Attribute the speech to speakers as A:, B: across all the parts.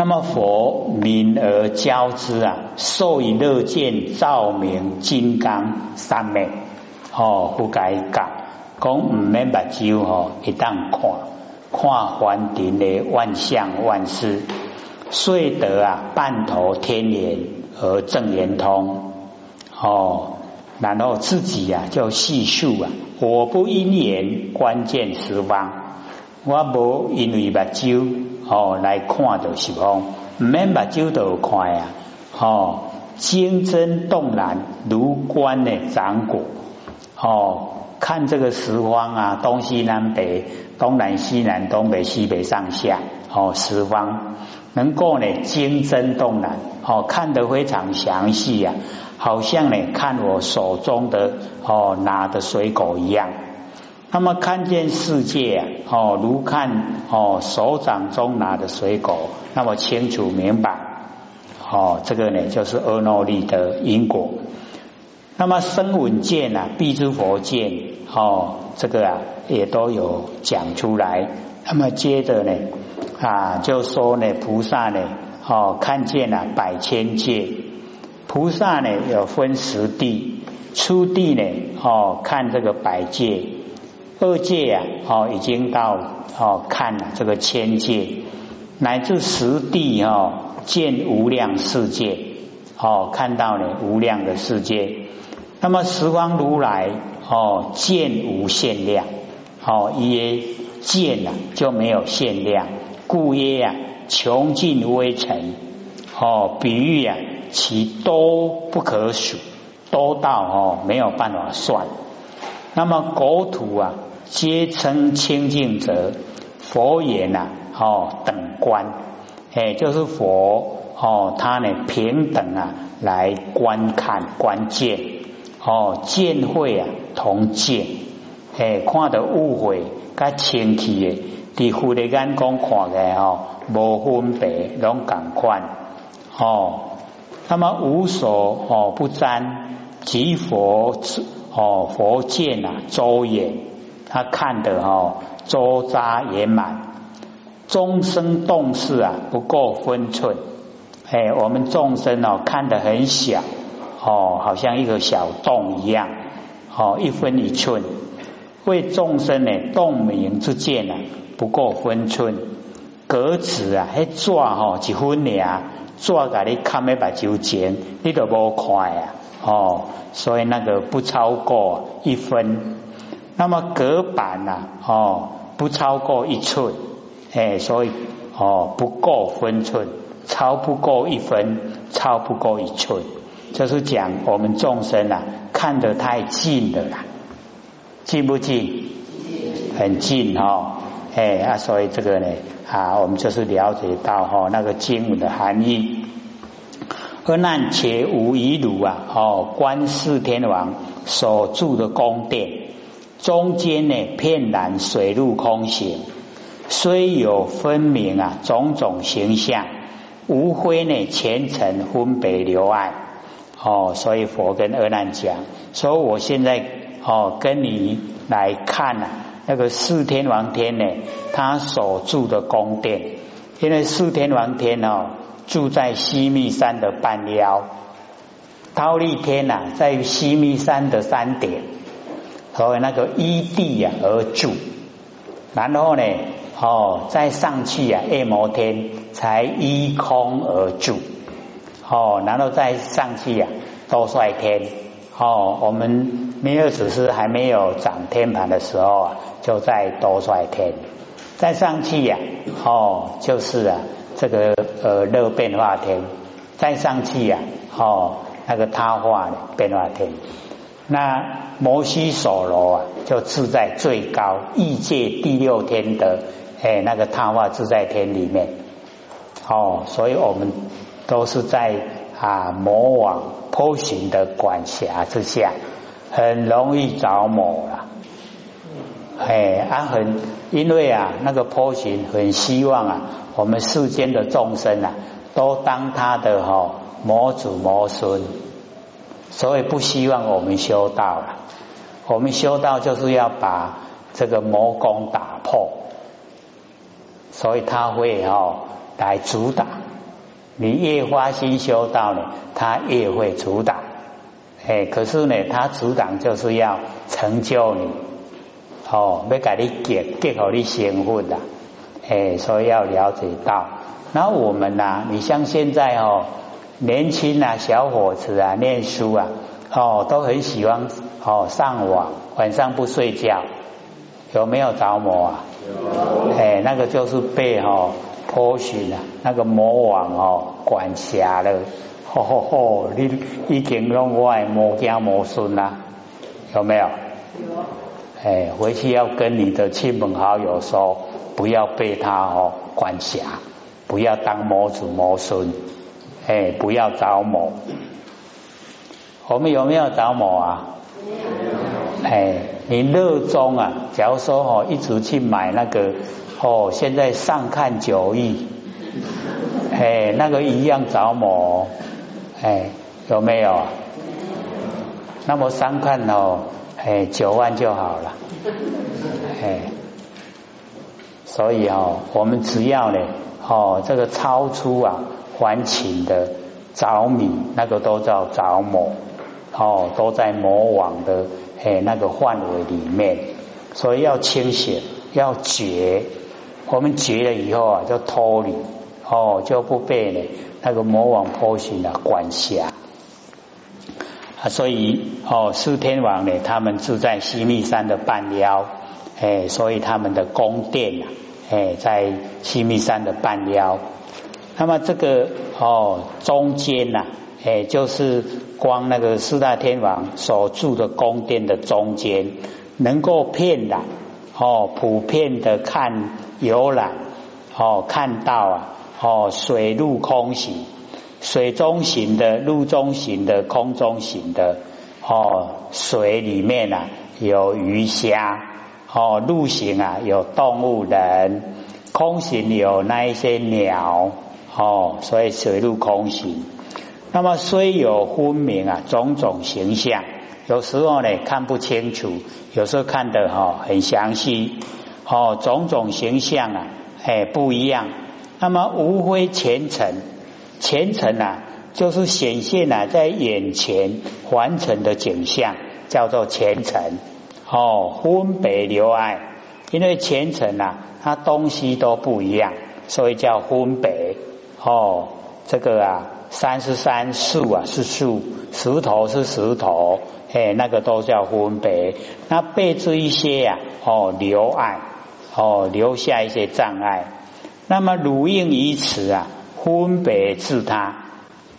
A: 那么佛明而教之啊，受以乐见照明金刚三昧哦，不该讲，讲唔免目睭哦，一旦看看凡尘的万象万事，遂得啊半头天眼而正圆通哦，然后自己呀就细数啊，我不因缘关键十方，我无因为目睭。哦，来看到是方，唔免把酒都看呀！哦，精真动然，如观的掌果。哦，看这个十方啊，东西南北，东南西南，东北西北上下，哦，十方能够呢精真动然，哦，看得非常详细呀，好像呢看我手中的哦拿的水果一样。那么看见世界啊，哦，如看哦手掌中拿的水果，那么清楚明白，哦，这个呢就是阿耨利的因果。那么声闻见啊，必知佛见，哦，这个啊也都有讲出来。那么接着呢啊，就说呢菩萨呢，哦，看见了百千界，菩萨呢有分十地，初地呢，哦，看这个百界。二界呀，哦，已经到哦，看了这个千界，乃至十地哦，见无量世界，哦，看到了无量的世界。那么十方如来哦，见无限量，哦，耶见了就没有限量，故曰呀，穷尽微尘，哦，比喻呀，其多不可数，多到哦没有办法算。那么国土啊。皆称清净者，佛言呐，哦，等观，哎，就是佛哦，他呢平等啊，来观看观见，哦，见会啊同见，哎，看到误会甲清气的，伫佛的眼光看的哦，无分别，拢感观，哦，那么无所哦不沾，即佛哦佛见啊周眼。他看的哦，周匝圆满，众生动事啊不够分寸，哎，我们众生哦看得很小哦，好像一个小洞一样，哦一分一寸，为众生呢洞明之见啊不够分寸，格子啊迄纸哦一分俩，纸甲你看一把九钱，你都无看啊，哦，所以那个不超过一分。那么隔板呐，哦，不超过一寸，哎，所以哦不够分寸，超不过一分，超不过一寸，就是讲我们众生啊看得太近了啦，近不近？很近哈，哎啊，所以这个呢啊，我们就是了解到哈那个经文的含义。而难且无遗辱啊，哦，观世天王所住的宫殿。中间呢，片然水陆空行，虽有分明啊种种形象，无非呢前尘分别留爱哦。所以佛跟阿难讲，说我现在哦跟你来看啊，那个四天王天呢，他所住的宫殿，因为四天王天哦住在西密山的半腰，忉利天呐在西密山的山顶。所以那个依地而住，然后呢，哦，再上去呀，夜摩天才依空而住，哦，然后再上去呀，多帅天，哦，我们弥勒祖师还没有掌天盘的时候啊，就在多帅天，再上去呀，哦，就是啊，这个呃热变化天，再上去呀，哦，那个他化变化天。那摩西所罗啊，就住在最高异界第六天的哎那个他化自在天里面哦，所以我们都是在啊魔王波形的管辖之下，很容易着魔了。哎，啊很因为啊那个波形很希望啊我们世间的众生啊都当他的哈魔祖魔孙。所以不希望我们修道了，我们修道就是要把这个魔功打破，所以他会哦来阻挡。你越花心修道呢，他越会阻挡。哎，可是呢，他阻挡就是要成就你，哦，要给你结结好你幸福的。哎，所以要了解到。那我们呐，你像现在哦，年轻啊，小伙子啊，念书啊，哦，都很喜欢哦上网，晚上不睡觉，有没有着魔啊？有。哎，那个就是被哦破讯了，那个魔王哦管辖了。吼吼吼，你已经拢我魔家魔孙啦，有没有？有。哎，回去要跟你的亲朋好友说，不要被他哦管辖。不要当魔主魔孙，哎，不要着魔。我们有没有着魔啊？哎，你热衷啊？假如说哦，一直去买那个哦，现在上看九亿，哎，那个一样着魔，哎，有没有？那么上看哦，哎，九万就好了，哎，所以哦，我们只要呢。哦，这个超出啊，还情的着迷，那个都叫着魔，哦，都在魔网的诶那个范围里面，所以要清醒，要觉，我们觉了以后啊，就脱离，哦，就不被呢那个魔网破行的管辖啊，所以哦，四天王呢，他们住在西密山的半腰，哎，所以他们的宫殿啊。哎，在西密山的半腰，那么这个哦中间呐，哎就是光那个四大天王所住的宫殿的中间，能够遍览哦，普遍的看游览哦，看到啊哦水陆空行，水中行的、陆中行的、空中行的哦，水里面啊有鱼虾。哦，陆行啊，有动物人；空行有那一些鸟。哦，所以水陆空行。那么虽有分明啊，种种形象，有时候呢看不清楚，有时候看得哈很详细。哦，种种形象啊，哎不一样。那么无非前尘，前尘啊，就是显现啊在眼前完成的景象，叫做前尘。哦，分别留爱，因为前程呐，它东西都不一样，所以叫分别。哦，这个啊，山是山，树啊是树，石头是石头，哎，那个都叫分别。那备置一些呀，哦，留爱，哦，留下一些障碍。那么如应于此啊，分别自他。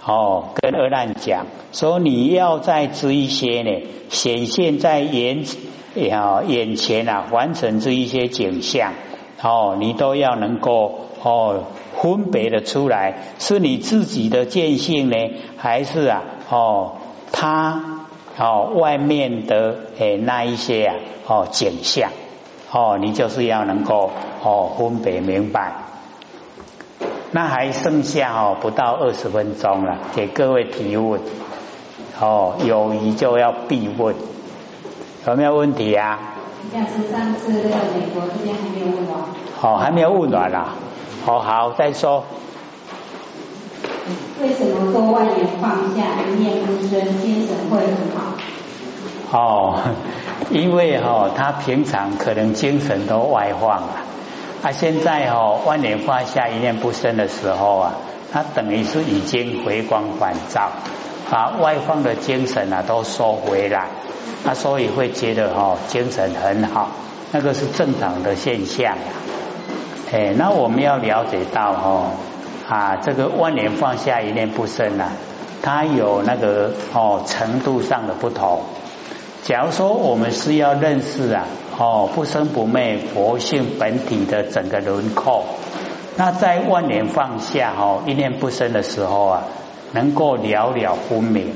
A: 哦，跟二难讲，说你要再知一些呢，显现在眼。要眼前啊，完成这一些景象哦，你都要能够哦分别的出来，是你自己的见性呢，还是啊哦他哦外面的诶那一些啊哦景象哦，你就是要能够哦分别明白。那还剩下哦不到二十分钟了，给各位提问哦，有疑就要必问。有没有问题啊？
B: 像是上次那个美国这边还没有问完。
A: 好，还没有问完啦。好好，再说。
B: 为什么说万年放下，一念不生，精神会很好？
A: 哦，因为哈，他平常可能精神都外放了，啊，现在哈，万年放下，一念不生的时候啊，他等于是已经回光返照，把外放的精神啊都收回来。那所以会觉得哈精神很好，那个是正常的现象。哎，那我们要了解到哈啊，这个万年放下一念不生啊，它有那个哦程度上的不同。假如说我们是要认识啊哦不生不灭佛性本体的整个轮廓，那在万年放下哦一念不生的时候啊，能够了了分明。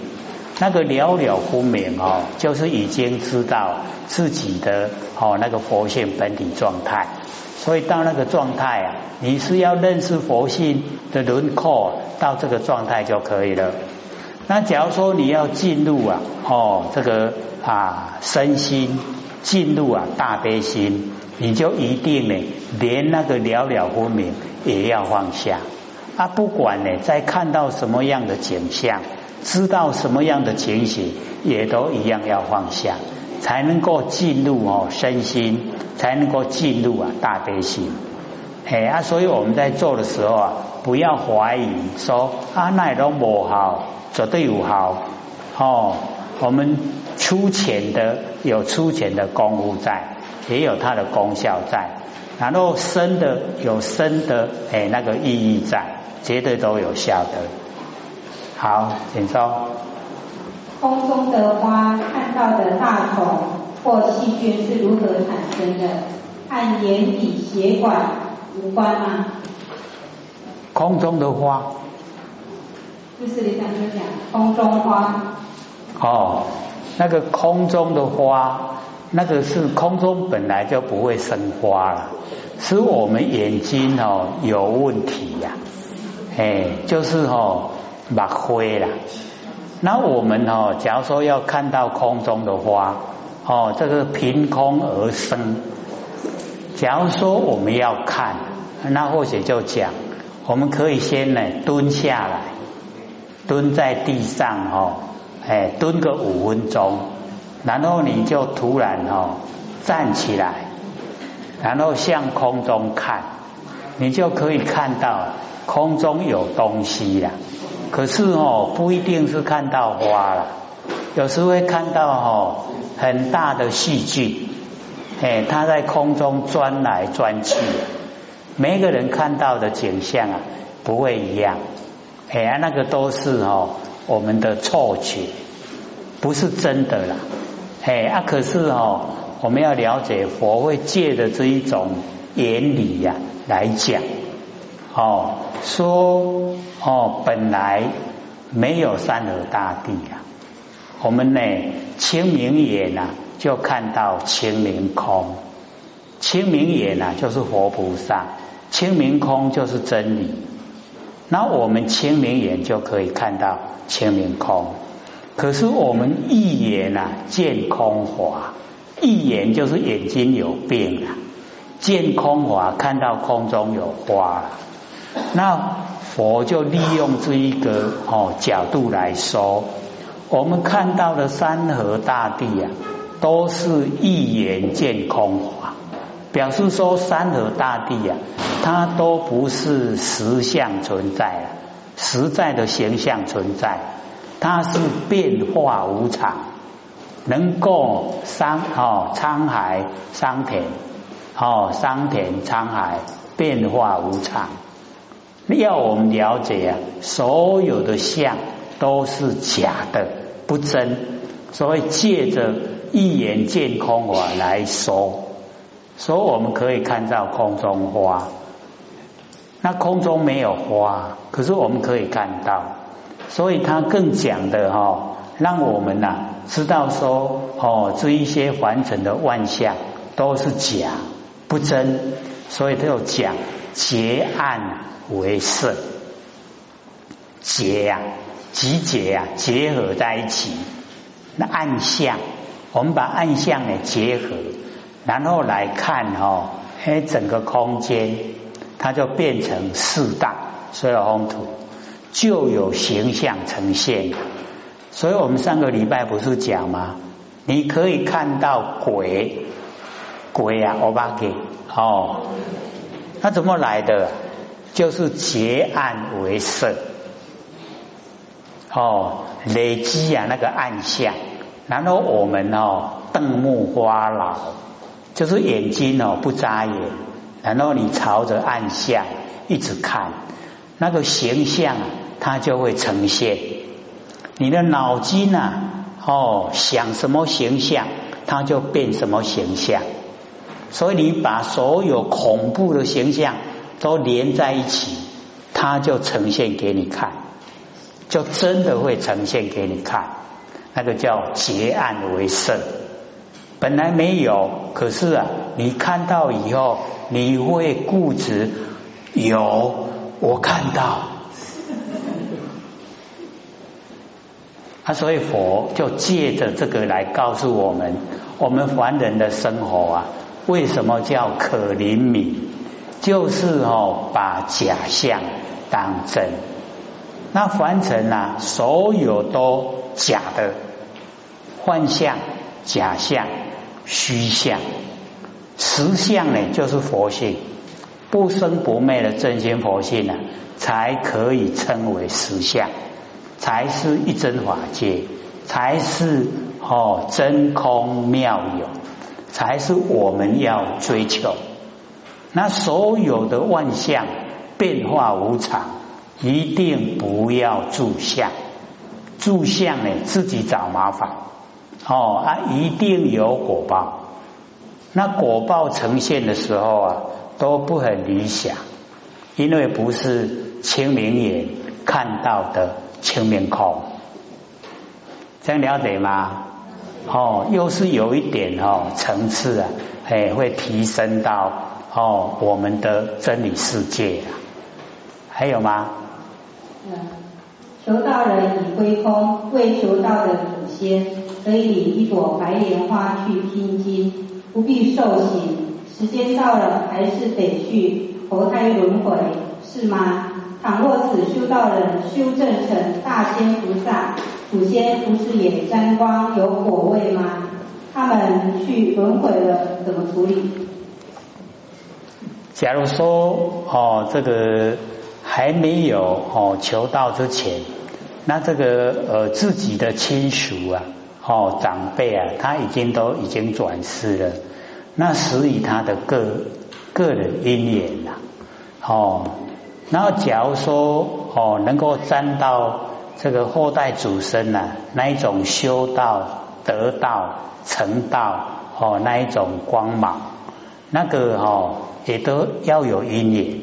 A: 那个了了分明哦，就是已经知道自己的哦那个佛性本体状态，所以到那个状态啊，你是要认识佛性的轮廓，到这个状态就可以了。那假如说你要进入啊哦这个啊身心进入啊大悲心，你就一定呢，连那个了了分明也要放下啊！不管呢，在看到什么样的景象，知道什么样的情形，也都一样要放下，才能够进入哦身心，才能够进入啊大悲心。哎啊，所以我们在做的时候啊，不要怀疑说啊，那都不好，绝对有好哦。我们出钱的有出钱的功夫在。也有它的功效在，然后生的有生的哎那个意义在，绝对都有效的。好，请说。
B: 空中的花看到的大孔或细菌是如何产生的？和眼底血管无关吗？
A: 空中的花。
B: 就是你刚才讲空中花。
A: 哦，那个空中的花。那个是空中本来就不会生花了，是我们眼睛哦有问题呀，哎，就是哦把灰了。那我们哦，假如说要看到空中的花哦，这个凭空而生。假如说我们要看，那或许就讲，我们可以先呢蹲下来，蹲在地上哦，哎，蹲个五分钟。然后你就突然哦站起来，然后向空中看，你就可以看到空中有东西了。可是哦不一定是看到花了，有时会看到哦很大的细菌，哎，它在空中钻来钻去。每个人看到的景象啊不会一样，哎，那个都是哦我们的错觉，不是真的啦。哎啊，可是哦，我们要了解佛会借的这一种原理呀来讲，哦，说哦本来没有山河大地啊，我们呢清明眼呐就看到清明空，清明眼呐就是佛菩萨，清明空就是真理，那我们清明眼就可以看到清明空。可是我们一眼啊见空华，一眼就是眼睛有病啊，见空华看到空中有花，那佛就利用这一个哦角度来说，我们看到的山河大地啊，都是一眼见空华，表示说山河大地啊，它都不是实相存在啊，实在的形象存在。它是变化无常，能够山哦沧海桑田哦桑田沧海变化无常，要我们了解啊，所有的相都是假的不真，所以借着一眼见空我来说，所以我们可以看到空中花，那空中没有花，可是我们可以看到。所以他更讲的哈，让我们呐知道说哦，这一些凡尘的万象都是假不真，所以他又讲结暗为色，结呀集结呀结合在一起，那暗象我们把暗象呢结合，然后来看哈，哎整个空间它就变成四大所有风土。就有形象呈现，所以我们上个礼拜不是讲吗？你可以看到鬼，鬼啊，欧巴给。哦，那怎么来的？就是结暗为色，哦，累积啊那个暗象，然后我们哦瞪目花老，就是眼睛哦不眨眼，然后你朝着暗象一直看，那个形象。它就会呈现你的脑筋呐，哦，想什么形象，它就变什么形象。所以你把所有恐怖的形象都连在一起，它就呈现给你看，就真的会呈现给你看。那个叫结案为胜，本来没有，可是啊，你看到以后，你会固执有我看到。他所以佛就借着这个来告诉我们，我们凡人的生活啊，为什么叫可灵敏？就是哦，把假象当真。那凡尘啊，所有都假的幻象、假象、虚象，实相呢，就是佛性，不生不灭的真心佛性呢，才可以称为实相，才是一真法界，才是哦真空妙有，才是我们要追求。那所有的万象变化无常，一定不要住相，住相呢自己找麻烦哦啊，一定有果报。那果报呈现的时候啊，都不很理想，因为不是清明眼看到的清明空，这样了解吗？哦，又是有一点哦层次啊，哎，会提升到。哦，我们的真理世界啊，还有吗？
B: 嗯，求道人已归空，未求道的祖先可以领一朵白莲花去听经，不必受刑。时间到了，还是得去投胎轮回，是吗？倘若此修道人修正成大仙菩萨，祖先不是也沾光有火味吗？他们去轮回了，怎么处理？
A: 假如说哦，这个还没有哦求道之前，那这个呃自己的亲属啊，哦长辈啊，他已经都已经转世了，那属于他的个个人因缘呐，哦，然后假如说哦能够沾到这个后代祖孙呐，那一种修道得道成道哦那一种光芒，那个哦。也都要有因缘，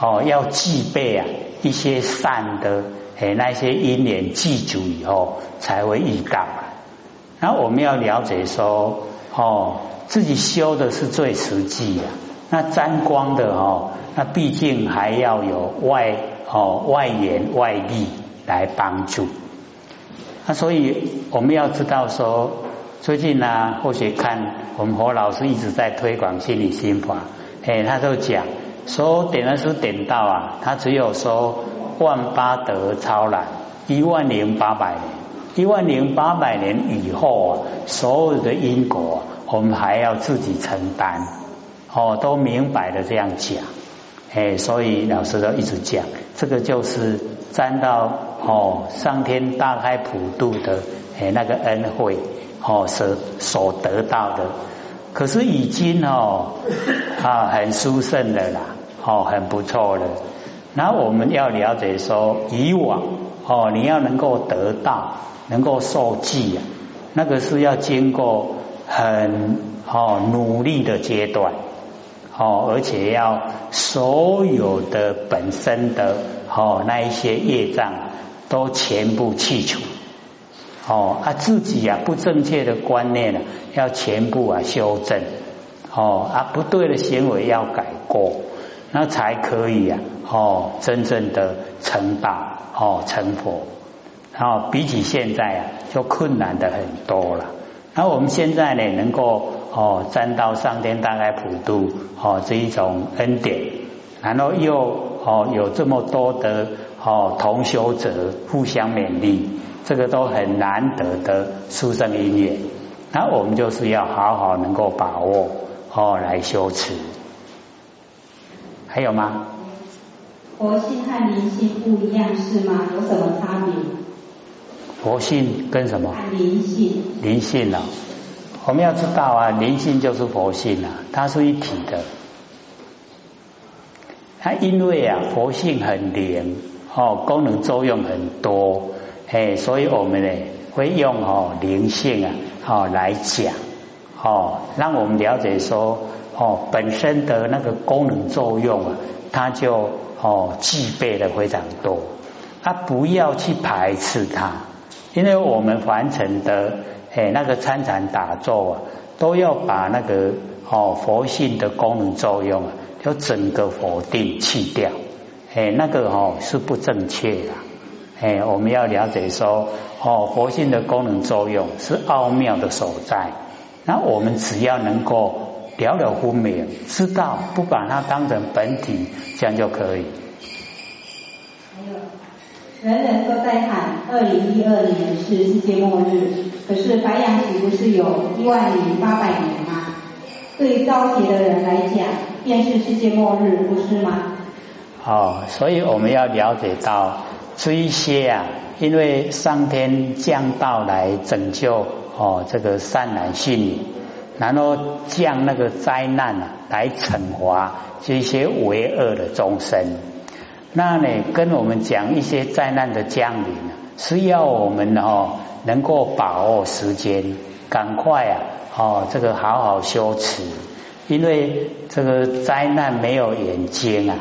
A: 哦，要具备啊一些善的诶那些因缘记住以后才会遇到。然后我们要了解说，哦，自己修的是最实际的，那沾光的哦，那毕竟还要有外哦外缘外力来帮助。那所以我们要知道说。最近呢，或许看我们何老师一直在推广心理心法，哎，他都讲说点的是点到啊，他只有说万八得超然一万零八百年，一万零八百年以后啊，所有的因果我们还要自己承担，哦，都明白的这样讲，哎，所以老师都一直讲，这个就是沾到哦上天大开普度的哎那个恩惠。哦，所所得到的，可是已经哦啊很殊胜的啦，哦很不错的。那我们要了解说，以往哦你要能够得到，能够受记啊，那个是要经过很哦努力的阶段，哦而且要所有的本身的哦那一些业障都全部去除。哦，啊，自己啊不正确的观念呢，要全部啊修正，哦，啊不对的行为要改过，那才可以啊，哦，真正的成道，哦，成佛，然后比起现在啊，就困难的很多了。那我们现在呢，能够哦沾到上天大概普度哦这一种恩典，然后又哦有这么多的哦同修者互相勉励。这个都很难得的殊胜因缘，那我们就是要好好能够把握哦来修持。还有吗？
B: 佛性和灵性不一样是吗？有什么差别？
A: 佛性跟什么？
B: 灵性。
A: 灵性啊，我们要知道啊，灵性就是佛性啊，它是一体的。它因为啊，佛性很灵哦，功能作用很多。哎，所以我们呢会用哦灵性啊，哦来讲，哦让我们了解说哦本身的那个功能作用啊，它就哦具备的非常多，啊不要去排斥它，因为我们完成的哎那个参禅打坐啊，都要把那个哦佛性的功能作用啊，就整个否定去掉，哎那个哦是不正确的。哎，我们要了解说，哦，佛性的功能作用是奥妙的所在。那我们只要能够了了分明，知道不把它当成本体，这样就可以。
B: 还有，人人都在喊二零一二年是世界末日，可是白羊岂不是有一万零八百年吗？对造节的人来讲，便是世界末日，不是吗？
A: 哦，所以我们要了解到这一些啊，因为上天降道来拯救哦这个善男信女，然后降那个灾难啊来惩罚这些为恶的众生。那呢，跟我们讲一些灾难的降临啊，是要我们哦能够把握时间，赶快啊哦这个好好修持，因为这个灾难没有眼睛啊，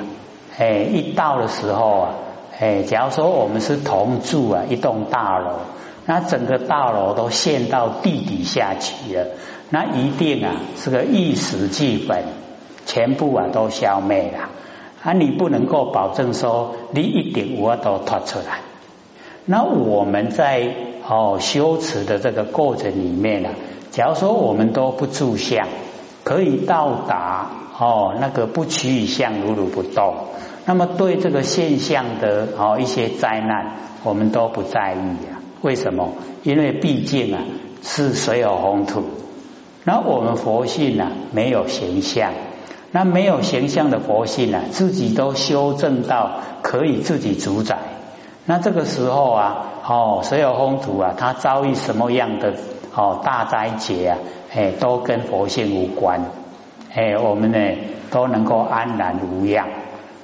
A: 哎一到的时候啊，哎假如说我们是同住啊一栋大楼，那整个大楼都陷到地底下去了，那一定啊是个玉石俱焚，全部啊都消灭了。啊，你不能够保证说你一点我都脱出来。那我们在哦修持的这个过程里面呢，假如说我们都不住相，可以到达哦那个不取于相如如不动，那么对这个现象的哦一些灾难，我们都不在意啊。为什么？因为毕竟啊是水有红土，那我们佛性呢没有形象。那没有形象的佛性呢，自己都修正到可以自己主宰。那这个时候啊，哦，所有风土啊，它遭遇什么样的哦大灾劫啊，哎，都跟佛性无关。哎，我们呢都能够安然无恙。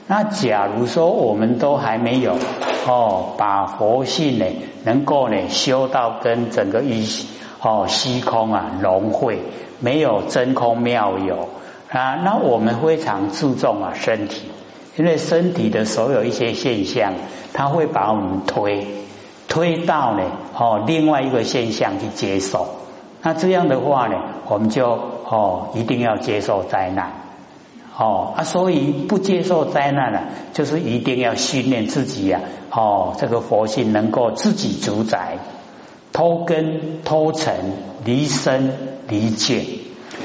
A: 那假如说我们都还没有哦，把佛性呢能够呢修到跟整个一哦虚空啊融汇，没有真空妙有。啊，那我们非常注重啊身体，因为身体的所有一些现象，它会把我们推推到呢哦另外一个现象去接受。那这样的话呢，我们就哦一定要接受灾难哦啊，所以不接受灾难呢，就是一定要训练自己呀哦这个佛性能够自己主宰，脱根脱尘离身离界。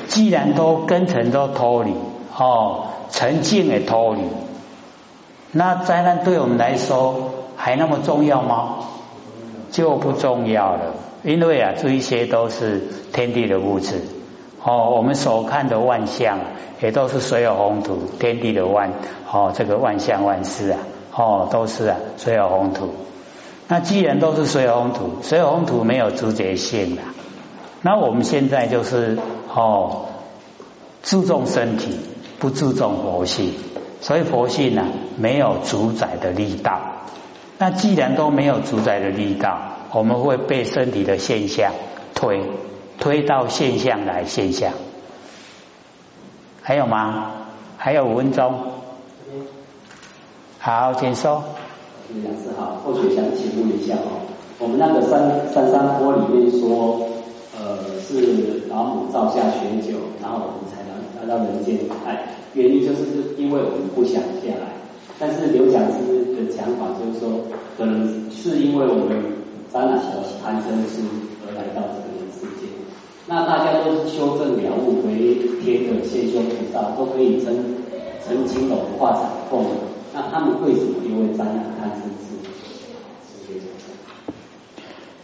A: 既然都根尘都脱离哦，沉静也脱离，那灾难对我们来说还那么重要吗？就不重要了，因为啊，这一些都是天地的物质哦。我们所看的万象也都是水有宏土，天地的万哦，这个万象万事啊哦，都是啊水有宏土。那既然都是水有宏土，水有宏土没有直接性的，那我们现在就是。哦，注重身体，不注重佛性，所以佛性呢没有主宰的力道。那既然都没有主宰的力道，我们会被身体的现象推推到现象来现象。还有吗？还有五分钟。好，请说。
C: 杨师好，或许想请问一下哦，我们那个三三山坡里面说。呃，是老母造下血酒，然后我们才能来到人间。哎，原因就是因为我们不想下来。但是刘讲师的讲法就是说，可能是因为我们沾了小贪嗔痴而来到这个人世间。那大家都是修正了悟为天的现修菩萨，都可以成成金龙化彩凤。那他们为什么因为沾了贪嗔痴？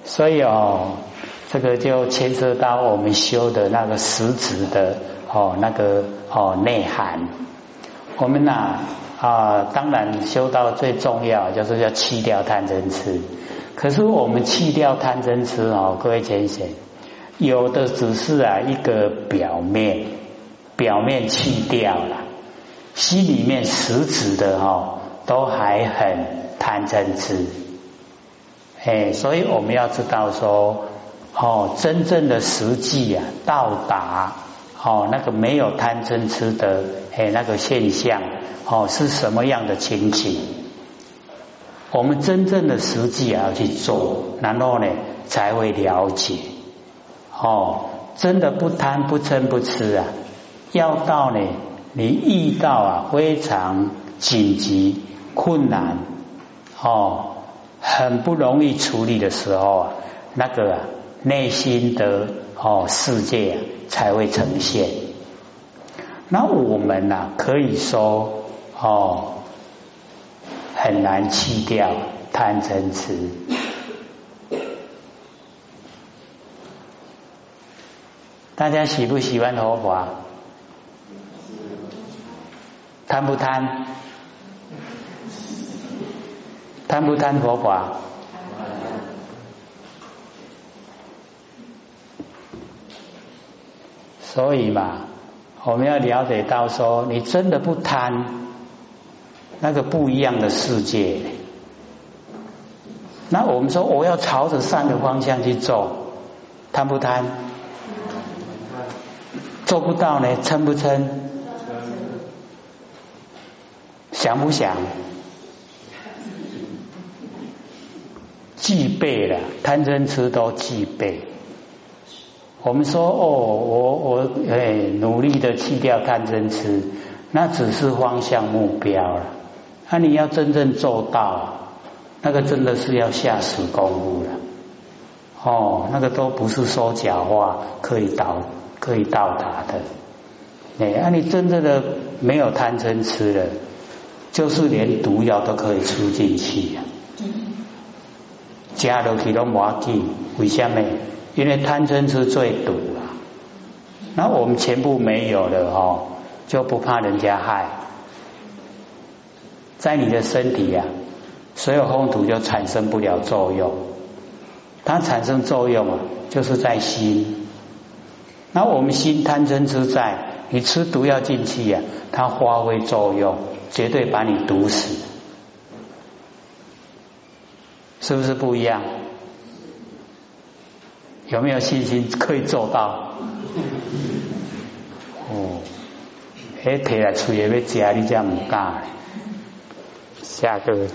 A: 所以哦。这个就牵涉到我们修的那个实质的哦，那个哦内涵。我们呐啊，当然修到最重要就是要弃掉贪嗔痴。可是我们弃掉贪嗔痴哦，各位浅显，有的只是啊一个表面，表面弃掉了，心里面实质的哈都还很贪嗔痴。哎，所以我们要知道说。哦，真正的实际啊，到达哦那个没有贪嗔痴的诶那个现象哦是什么样的情形？我们真正的实际啊要去做，然后呢才会了解。哦，真的不贪不嗔不痴啊，要到呢你遇到啊非常紧急困难哦很不容易处理的时候啊，那个。啊内心的哦世界才会呈现那我们呢，可以说哦，很难去掉贪嗔痴。大家喜不喜欢佛法？贪不贪？贪不贪佛法？所以嘛。我们要了解到，说你真的不贪，那个不一样的世界。那我们说，我要朝着善的方向去走，贪不贪？做不到呢？嗔不嗔？想不想？具备了，贪嗔痴都具备。我们说哦，我我哎，努力的去掉贪嗔痴，那只是方向目标了。那你要真正做到，那个真的是要下死功夫了。哦，那个都不是说假话可以到可以到达的。哎，那你真正的没有贪嗔痴了，就是连毒药都可以吃进去呀。加入去都冇紧，为什么？因为贪嗔痴最毒啊，那我们全部没有了哦，就不怕人家害，在你的身体呀，所有风土就产生不了作用，它产生作用啊，就是在心。那我们心贪嗔痴在，你吃毒药进去呀，它发挥作用，绝对把你毒死，是不是不一样？有没有信心可以做到？哦，哎，提来吹也要吃，你这样唔敢。下个。